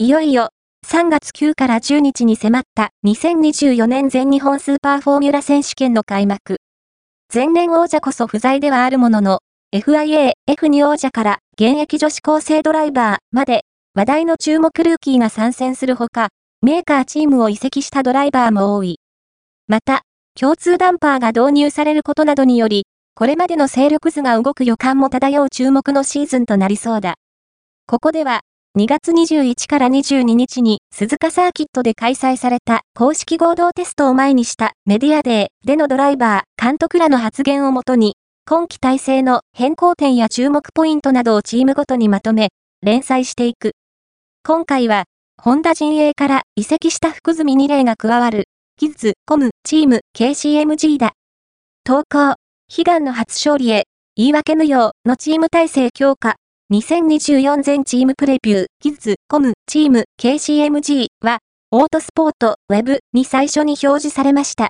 いよいよ、3月9から10日に迫った2024年全日本スーパーフォーミュラ選手権の開幕。前年王者こそ不在ではあるものの、FIA、F2 王者から現役女子高生ドライバーまで話題の注目ルーキーが参戦するほか、メーカーチームを移籍したドライバーも多い。また、共通ダンパーが導入されることなどにより、これまでの勢力図が動く予感も漂う注目のシーズンとなりそうだ。ここでは、2月21から22日に鈴鹿サーキットで開催された公式合同テストを前にしたメディアデーでのドライバー、監督らの発言をもとに、今季体制の変更点や注目ポイントなどをチームごとにまとめ、連載していく。今回は、ホンダ陣営から移籍した福住2例が加わる、キッズ、コム、チーム、KCMG だ。投稿、悲願の初勝利へ、言い訳無用のチーム体制強化。2024全チームプレビュー、キッズ、コム、チーム、KCMG は、オートスポート、ウェブに最初に表示されました。